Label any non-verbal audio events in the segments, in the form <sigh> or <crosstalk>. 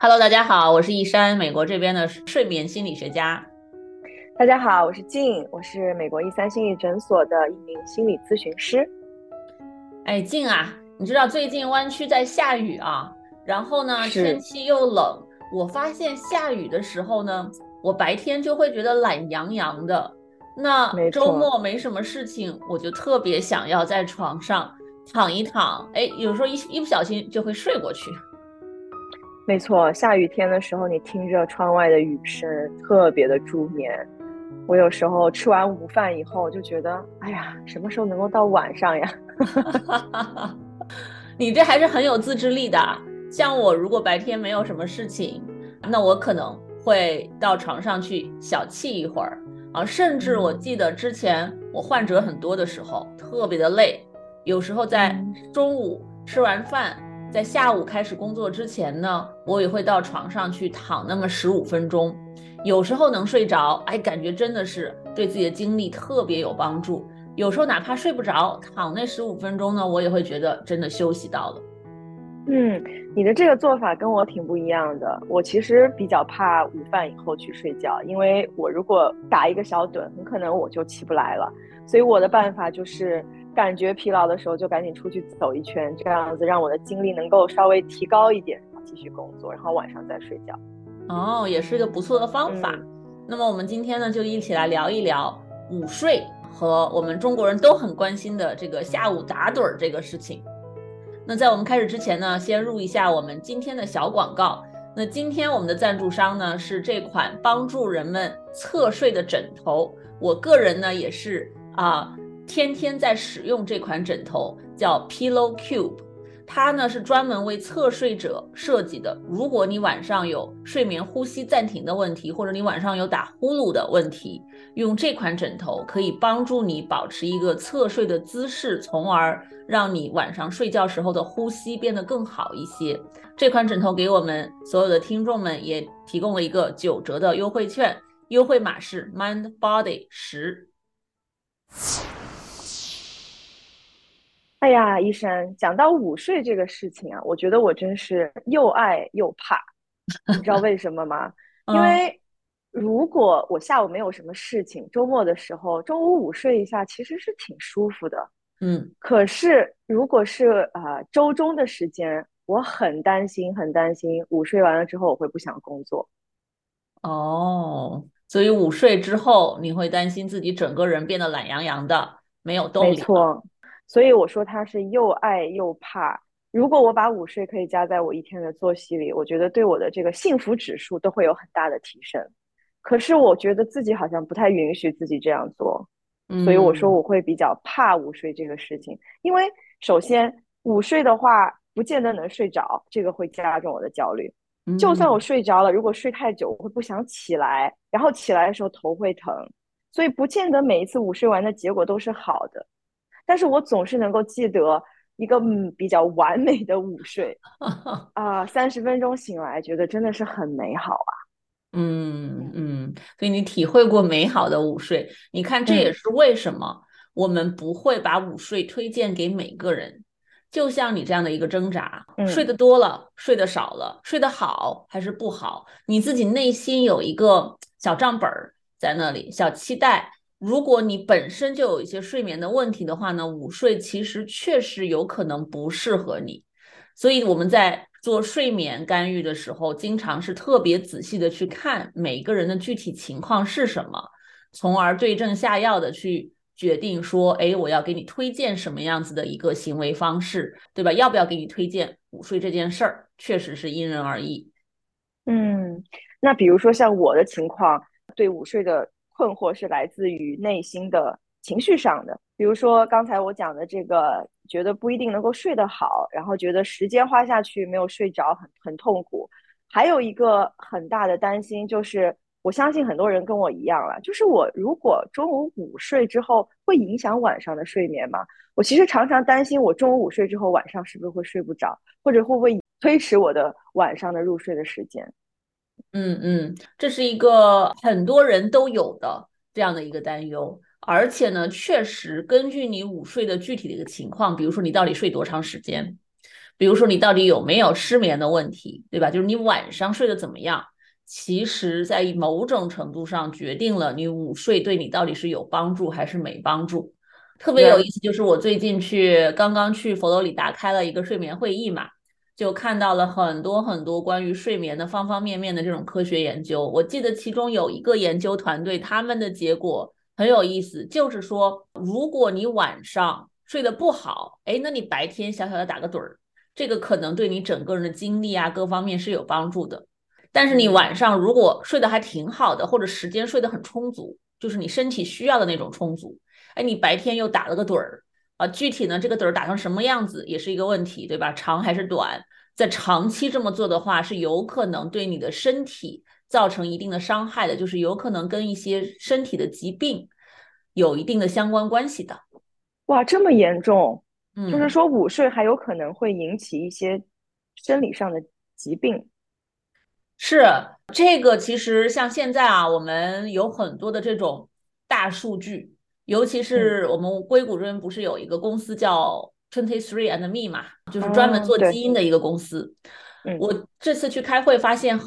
Hello，大家好，我是易山，美国这边的睡眠心理学家。大家好，我是静，我是美国一三心理诊所的一名心理咨询师。哎，静啊，你知道最近湾区在下雨啊，然后呢天气又冷，我发现下雨的时候呢，我白天就会觉得懒洋洋的。那周末没什么事情，我就特别想要在床上躺一躺，哎，有时候一一不小心就会睡过去。没错，下雨天的时候，你听着窗外的雨声，特别的助眠。我有时候吃完午饭以后，就觉得，哎呀，什么时候能够到晚上呀？<laughs> 你这还是很有自制力的。像我，如果白天没有什么事情，那我可能会到床上去小憩一会儿啊。甚至我记得之前我患者很多的时候，特别的累，有时候在中午吃完饭。在下午开始工作之前呢，我也会到床上去躺那么十五分钟，有时候能睡着，哎，感觉真的是对自己的精力特别有帮助。有时候哪怕睡不着，躺那十五分钟呢，我也会觉得真的休息到了。嗯，你的这个做法跟我挺不一样的。我其实比较怕午饭以后去睡觉，因为我如果打一个小盹，很可能我就起不来了。所以我的办法就是。感觉疲劳的时候，就赶紧出去走一圈，这样子让我的精力能够稍微提高一点，继续工作，然后晚上再睡觉。哦，也是一个不错的方法。那么我们今天呢，就一起来聊一聊午睡和我们中国人都很关心的这个下午打盹儿这个事情。那在我们开始之前呢，先入一下我们今天的小广告。那今天我们的赞助商呢是这款帮助人们侧睡的枕头，我个人呢也是啊。天天在使用这款枕头，叫 Pillow Cube，它呢是专门为侧睡者设计的。如果你晚上有睡眠呼吸暂停的问题，或者你晚上有打呼噜的问题，用这款枕头可以帮助你保持一个侧睡的姿势，从而让你晚上睡觉时候的呼吸变得更好一些。这款枕头给我们所有的听众们也提供了一个九折的优惠券，优惠码是 Mind Body 十。哎呀，医生，讲到午睡这个事情啊，我觉得我真是又爱又怕。你知道为什么吗？因为如果我下午没有什么事情，周末的时候中午午睡一下，其实是挺舒服的。嗯，可是如果是啊周中的时间，我很担心，很担心午睡完了之后我会不想工作。哦，所以午睡之后你会担心自己整个人变得懒洋洋的，没有动力。没错。所以我说他是又爱又怕。如果我把午睡可以加在我一天的作息里，我觉得对我的这个幸福指数都会有很大的提升。可是我觉得自己好像不太允许自己这样做，所以我说我会比较怕午睡这个事情。因为首先午睡的话，不见得能睡着，这个会加重我的焦虑。就算我睡着了，如果睡太久，我会不想起来，然后起来的时候头会疼，所以不见得每一次午睡完的结果都是好的。但是我总是能够记得一个嗯比较完美的午睡 <laughs> 啊，三十分钟醒来，觉得真的是很美好啊。嗯嗯，所以你体会过美好的午睡，你看这也是为什么我们不会把午睡推荐给每个人。就像你这样的一个挣扎，睡得多了，睡得少了，睡得好还是不好，你自己内心有一个小账本儿在那里，小期待。如果你本身就有一些睡眠的问题的话呢，午睡其实确实有可能不适合你。所以我们在做睡眠干预的时候，经常是特别仔细的去看每个人的具体情况是什么，从而对症下药的去决定说，哎，我要给你推荐什么样子的一个行为方式，对吧？要不要给你推荐午睡这件事儿，确实是因人而异。嗯，那比如说像我的情况，对午睡的。困惑是来自于内心的情绪上的，比如说刚才我讲的这个，觉得不一定能够睡得好，然后觉得时间花下去没有睡着，很很痛苦。还有一个很大的担心就是，我相信很多人跟我一样了，就是我如果中午午睡之后会影响晚上的睡眠吗？我其实常常担心，我中午午睡之后晚上是不是会睡不着，或者会不会推迟我的晚上的入睡的时间？嗯嗯，这是一个很多人都有的这样的一个担忧，而且呢，确实根据你午睡的具体的一个情况，比如说你到底睡多长时间，比如说你到底有没有失眠的问题，对吧？就是你晚上睡得怎么样，其实在某种程度上决定了你午睡对你到底是有帮助还是没帮助。特别有意思，就是我最近去刚刚去佛罗里达开了一个睡眠会议嘛，就看到了很多很多关于睡眠的方方面面的这种科学研究。我记得其中有一个研究团队，他们的结果很有意思，就是说，如果你晚上睡得不好，哎，那你白天小小的打个盹儿，这个可能对你整个人的精力啊各方面是有帮助的。但是你晚上如果睡得还挺好的，或者时间睡得很充足，就是你身体需要的那种充足。哎，你白天又打了个盹儿啊？具体呢，这个盹儿打成什么样子也是一个问题，对吧？长还是短？在长期这么做的话，是有可能对你的身体造成一定的伤害的，就是有可能跟一些身体的疾病有一定的相关关系的。哇，这么严重？嗯，就是说午睡还有可能会引起一些生理上的疾病。是这个，其实像现在啊，我们有很多的这种大数据。尤其是我们硅谷这边不是有一个公司叫 Twenty Three and Me 嘛，就是专门做基因的一个公司。我这次去开会发现，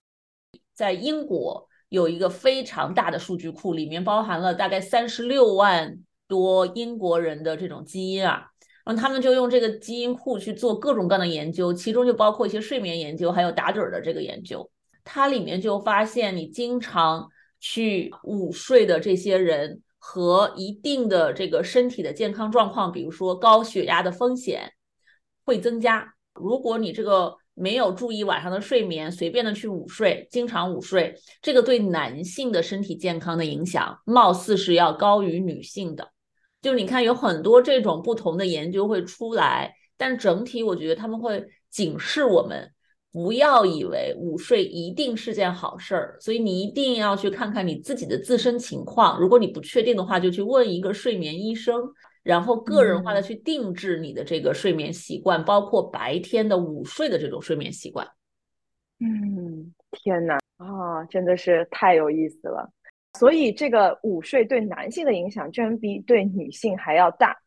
在英国有一个非常大的数据库，里面包含了大概三十六万多英国人的这种基因啊。然后他们就用这个基因库去做各种各样的研究，其中就包括一些睡眠研究，还有打盹的这个研究。它里面就发现，你经常去午睡的这些人。和一定的这个身体的健康状况，比如说高血压的风险会增加。如果你这个没有注意晚上的睡眠，随便的去午睡，经常午睡，这个对男性的身体健康的影响，貌似是要高于女性的。就你看，有很多这种不同的研究会出来，但整体我觉得他们会警示我们。不要以为午睡一定是件好事儿，所以你一定要去看看你自己的自身情况。如果你不确定的话，就去问一个睡眠医生，然后个人化的去定制你的这个睡眠习惯，包括白天的午睡的这种睡眠习惯。嗯，天哪啊，真的是太有意思了。所以这个午睡对男性的影响，居然比对女性还要大。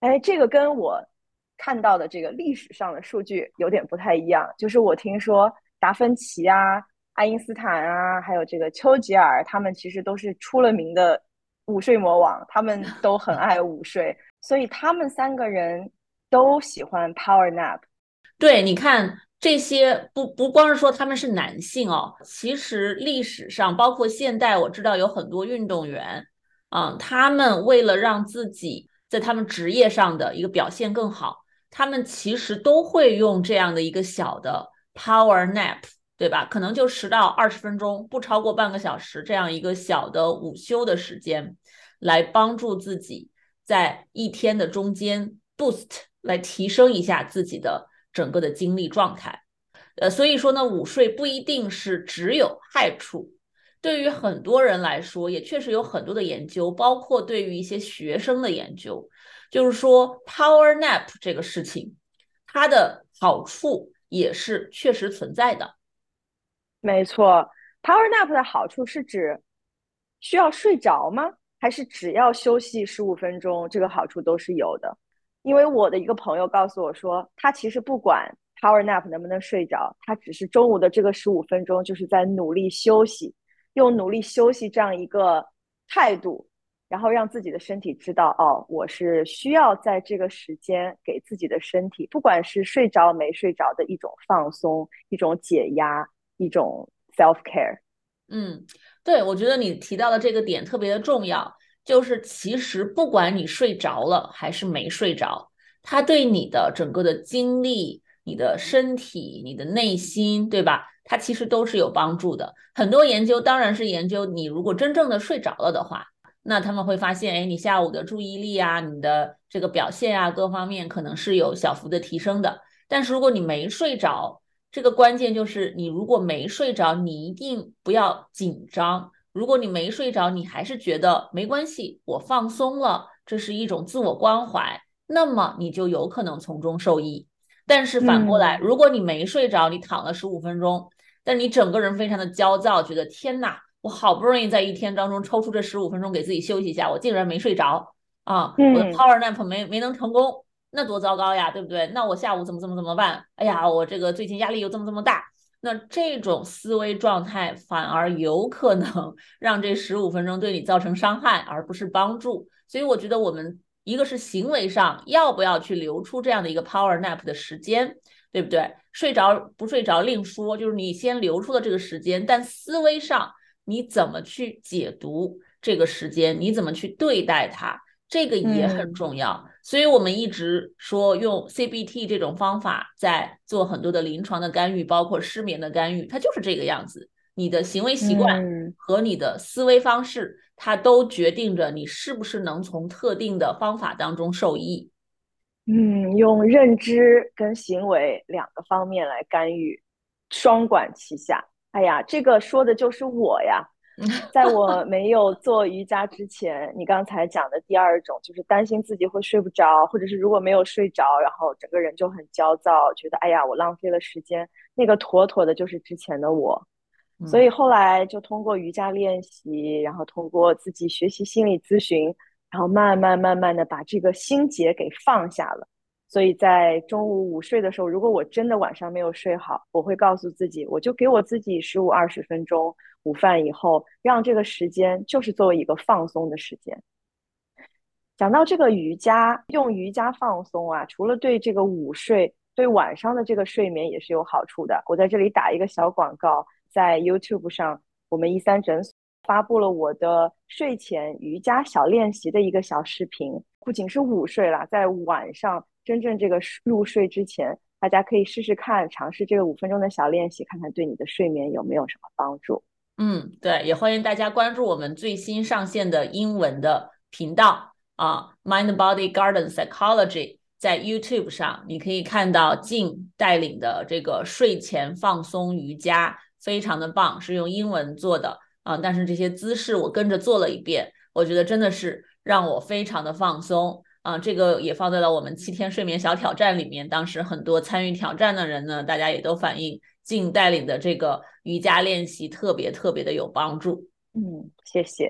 哎，这个跟我。看到的这个历史上的数据有点不太一样，就是我听说达芬奇啊、爱因斯坦啊，还有这个丘吉尔，他们其实都是出了名的午睡魔王，他们 <laughs> 都很爱午睡，所以他们三个人都喜欢 power nap。对，你看这些不不光是说他们是男性哦，其实历史上包括现代，我知道有很多运动员，嗯，他们为了让自己在他们职业上的一个表现更好。他们其实都会用这样的一个小的 power nap，对吧？可能就十到二十分钟，不超过半个小时，这样一个小的午休的时间，来帮助自己在一天的中间 boost，来提升一下自己的整个的精力状态。呃，所以说呢，午睡不一定是只有害处，对于很多人来说，也确实有很多的研究，包括对于一些学生的研究。就是说，power nap 这个事情，它的好处也是确实存在的。没错，power nap 的好处是指需要睡着吗？还是只要休息十五分钟，这个好处都是有的？因为我的一个朋友告诉我说，他其实不管 power nap 能不能睡着，他只是中午的这个十五分钟就是在努力休息，用努力休息这样一个态度。然后让自己的身体知道，哦，我是需要在这个时间给自己的身体，不管是睡着没睡着的一种放松、一种解压、一种 self care。嗯，对，我觉得你提到的这个点特别的重要，就是其实不管你睡着了还是没睡着，它对你的整个的精力、你的身体、你的内心，对吧？它其实都是有帮助的。很多研究当然是研究你如果真正的睡着了的话。那他们会发现，哎，你下午的注意力啊，你的这个表现啊，各方面可能是有小幅的提升的。但是如果你没睡着，这个关键就是你如果没睡着，你一定不要紧张。如果你没睡着，你还是觉得没关系，我放松了，这是一种自我关怀，那么你就有可能从中受益。但是反过来，如果你没睡着，你躺了十五分钟，但你整个人非常的焦躁，觉得天呐，我好不容易在一天当中抽出这十五分钟给自己休息一下，我竟然没睡着啊！我的 power nap 没没能成功，那多糟糕呀，对不对？那我下午怎么怎么怎么办？哎呀，我这个最近压力又这么这么大。那这种思维状态反而有可能 <laughs> 让这十五分钟对你造成伤害，而不是帮助。所以我觉得我们一个是行为上要不要去留出这样的一个 power nap 的时间，对不对？睡着不睡着另说，就是你先留出了这个时间，但思维上你怎么去解读这个时间，你怎么去对待它，这个也很重要。所以我们一直说用 CBT 这种方法在做很多的临床的干预，包括失眠的干预，它就是这个样子。你的行为习惯和你的思维方式，它都决定着你是不是能从特定的方法当中受益。嗯，用认知跟行为两个方面来干预，双管齐下。哎呀，这个说的就是我呀。<laughs> 在我没有做瑜伽之前，你刚才讲的第二种就是担心自己会睡不着，或者是如果没有睡着，然后整个人就很焦躁，觉得哎呀我浪费了时间，那个妥妥的就是之前的我。所以后来就通过瑜伽练习，然后通过自己学习心理咨询，然后慢慢慢慢的把这个心结给放下了。所以在中午午睡的时候，如果我真的晚上没有睡好，我会告诉自己，我就给我自己十五二十分钟。午饭以后，让这个时间就是作为一个放松的时间。讲到这个瑜伽，用瑜伽放松啊，除了对这个午睡，对晚上的这个睡眠也是有好处的。我在这里打一个小广告，在 YouTube 上，我们一三诊所发布了我的睡前瑜伽小练习的一个小视频。不仅是午睡啦，在晚上真正这个入睡之前，大家可以试试看，尝试这个五分钟的小练习，看看对你的睡眠有没有什么帮助。嗯，对，也欢迎大家关注我们最新上线的英文的频道啊，Mind Body Garden Psychology，在 YouTube 上你可以看到静带领的这个睡前放松瑜伽，非常的棒，是用英文做的啊，但是这些姿势我跟着做了一遍，我觉得真的是让我非常的放松啊，这个也放在了我们七天睡眠小挑战里面，当时很多参与挑战的人呢，大家也都反映。静带领的这个瑜伽练习特别特别的有帮助。嗯，谢谢。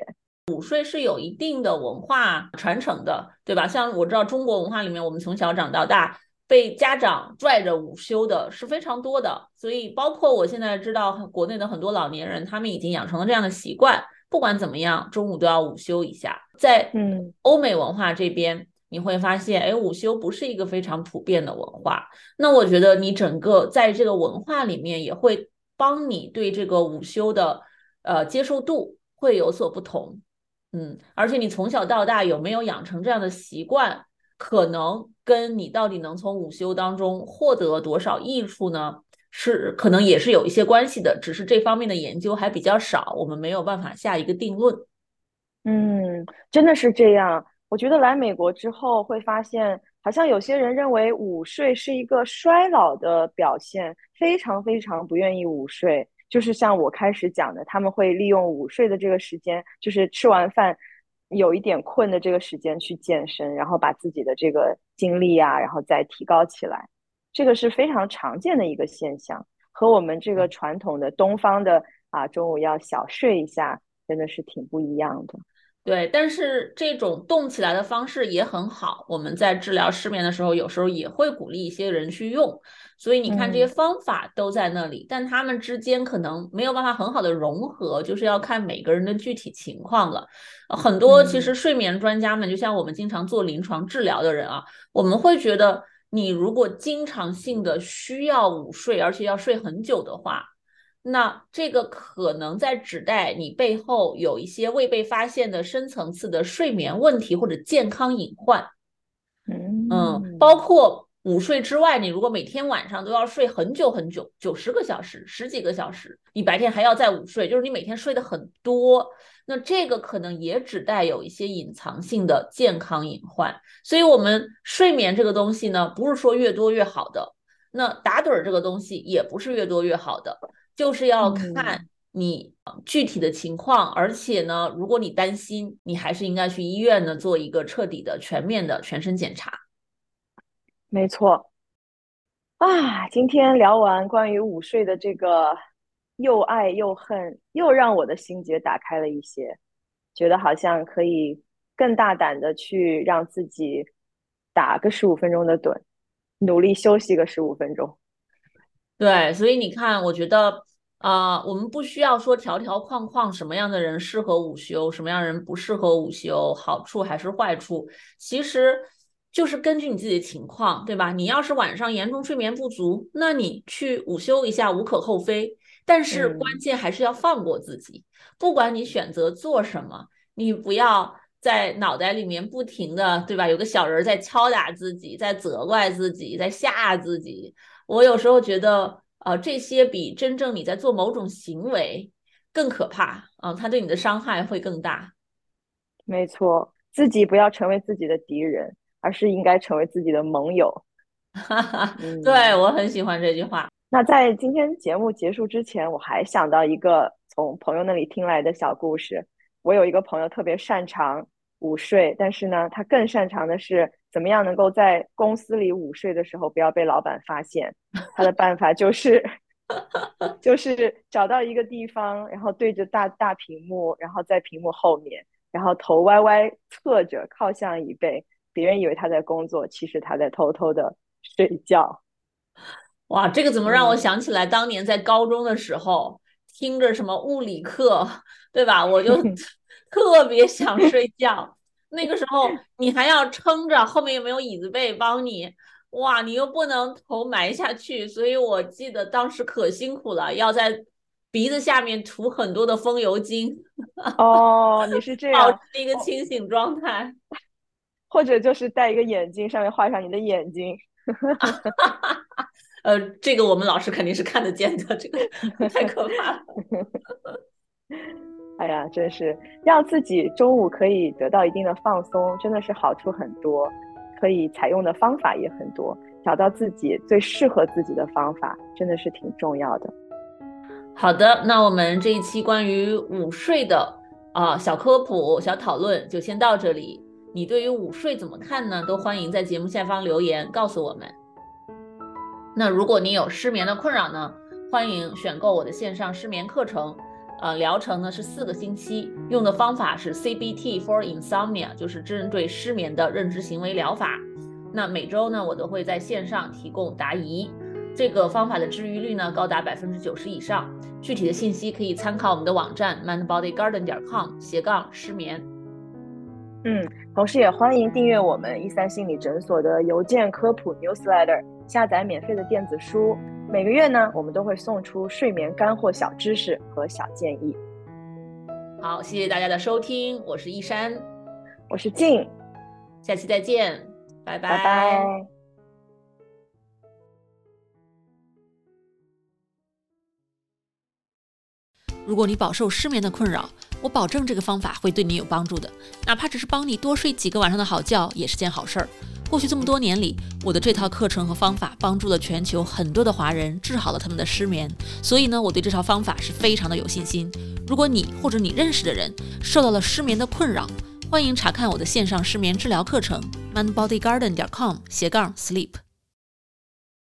午睡是有一定的文化传承的，对吧？像我知道中国文化里面，我们从小长到大，被家长拽着午休的是非常多的。所以，包括我现在知道国内的很多老年人，他们已经养成了这样的习惯，不管怎么样，中午都要午休一下。在嗯欧美文化这边。你会发现，哎，午休不是一个非常普遍的文化。那我觉得你整个在这个文化里面，也会帮你对这个午休的呃接受度会有所不同。嗯，而且你从小到大有没有养成这样的习惯，可能跟你到底能从午休当中获得多少益处呢？是可能也是有一些关系的，只是这方面的研究还比较少，我们没有办法下一个定论。嗯，真的是这样。我觉得来美国之后会发现，好像有些人认为午睡是一个衰老的表现，非常非常不愿意午睡。就是像我开始讲的，他们会利用午睡的这个时间，就是吃完饭有一点困的这个时间去健身，然后把自己的这个精力啊，然后再提高起来。这个是非常常见的一个现象，和我们这个传统的东方的啊中午要小睡一下，真的是挺不一样的。对，但是这种动起来的方式也很好。我们在治疗失眠的时候，有时候也会鼓励一些人去用。所以你看，这些方法都在那里，但他们之间可能没有办法很好的融合，就是要看每个人的具体情况了。很多其实睡眠专家们，就像我们经常做临床治疗的人啊，我们会觉得，你如果经常性的需要午睡，而且要睡很久的话。那这个可能在指代你背后有一些未被发现的深层次的睡眠问题或者健康隐患，嗯，包括午睡之外，你如果每天晚上都要睡很久很久，九十个小时、十几个小时，你白天还要再午睡，就是你每天睡得很多，那这个可能也指代有一些隐藏性的健康隐患。所以，我们睡眠这个东西呢，不是说越多越好的，那打盹儿这个东西也不是越多越好的。就是要看你具体的情况，而且呢，如果你担心，你还是应该去医院呢做一个彻底的、全面的全身检查。没错。啊，今天聊完关于午睡的这个又爱又恨，又让我的心结打开了一些，觉得好像可以更大胆的去让自己打个十五分钟的盹，努力休息个十五分钟。对，所以你看，我觉得。啊，我们不需要说条条框框，什么样的人适合午休，什么样的人不适合午休，好处还是坏处，其实就是根据你自己的情况，对吧？你要是晚上严重睡眠不足，那你去午休一下无可厚非，但是关键还是要放过自己。不管你选择做什么，你不要在脑袋里面不停的，对吧？有个小人在敲打自己，在责怪自己，在吓自己。我有时候觉得。呃，这些比真正你在做某种行为更可怕啊！它对你的伤害会更大。没错，自己不要成为自己的敌人，而是应该成为自己的盟友。哈哈，对我很喜欢这句话。那在今天节目结束之前，我还想到一个从朋友那里听来的小故事。我有一个朋友特别擅长午睡，但是呢，他更擅长的是。怎么样能够在公司里午睡的时候不要被老板发现？他的办法就是，<laughs> 就是找到一个地方，然后对着大大屏幕，然后在屏幕后面，然后头歪歪侧着靠向椅背，别人以为他在工作，其实他在偷偷的睡觉。哇，这个怎么让我想起来当年在高中的时候，听着什么物理课，对吧？我就 <laughs> 特别想睡觉。那个时候你还要撑着，后面又没有椅子背帮你，哇，你又不能头埋下去，所以我记得当时可辛苦了，要在鼻子下面涂很多的风油精。<laughs> 哦，你是这 <laughs> 样，保持一个清醒状态，<laughs> 或者就是戴一个眼镜，上面画上你的眼睛。呃，这个我们老师肯定是看得见的，这个太可怕了。哎呀，真是让自己中午可以得到一定的放松，真的是好处很多，可以采用的方法也很多，找到自己最适合自己的方法，真的是挺重要的。好的，那我们这一期关于午睡的啊小科普、小讨论就先到这里。你对于午睡怎么看呢？都欢迎在节目下方留言告诉我们。那如果你有失眠的困扰呢，欢迎选购我的线上失眠课程。呃，疗程呢是四个星期，用的方法是 CBT for Insomnia，就是针对失眠的认知行为疗法。那每周呢，我都会在线上提供答疑。这个方法的治愈率呢高达百分之九十以上。具体的信息可以参考我们的网站 mindbodygarden 点 com 斜杠失眠。嗯，同时也欢迎订阅我们一三心理诊所的邮件科普 newsletter，下载免费的电子书。每个月呢，我们都会送出睡眠干货小知识和小建议。好，谢谢大家的收听，我是一山，我是静，下期再见，拜拜。如果你饱受失眠的困扰，我保证这个方法会对你有帮助的，哪怕只是帮你多睡几个晚上的好觉，也是件好事儿。过去这么多年里，我的这套课程和方法帮助了全球很多的华人，治好了他们的失眠。所以呢，我对这套方法是非常的有信心。如果你或者你认识的人受到了失眠的困扰，欢迎查看我的线上失眠治疗课程，mindbodygarden 点 com 斜杠 sleep。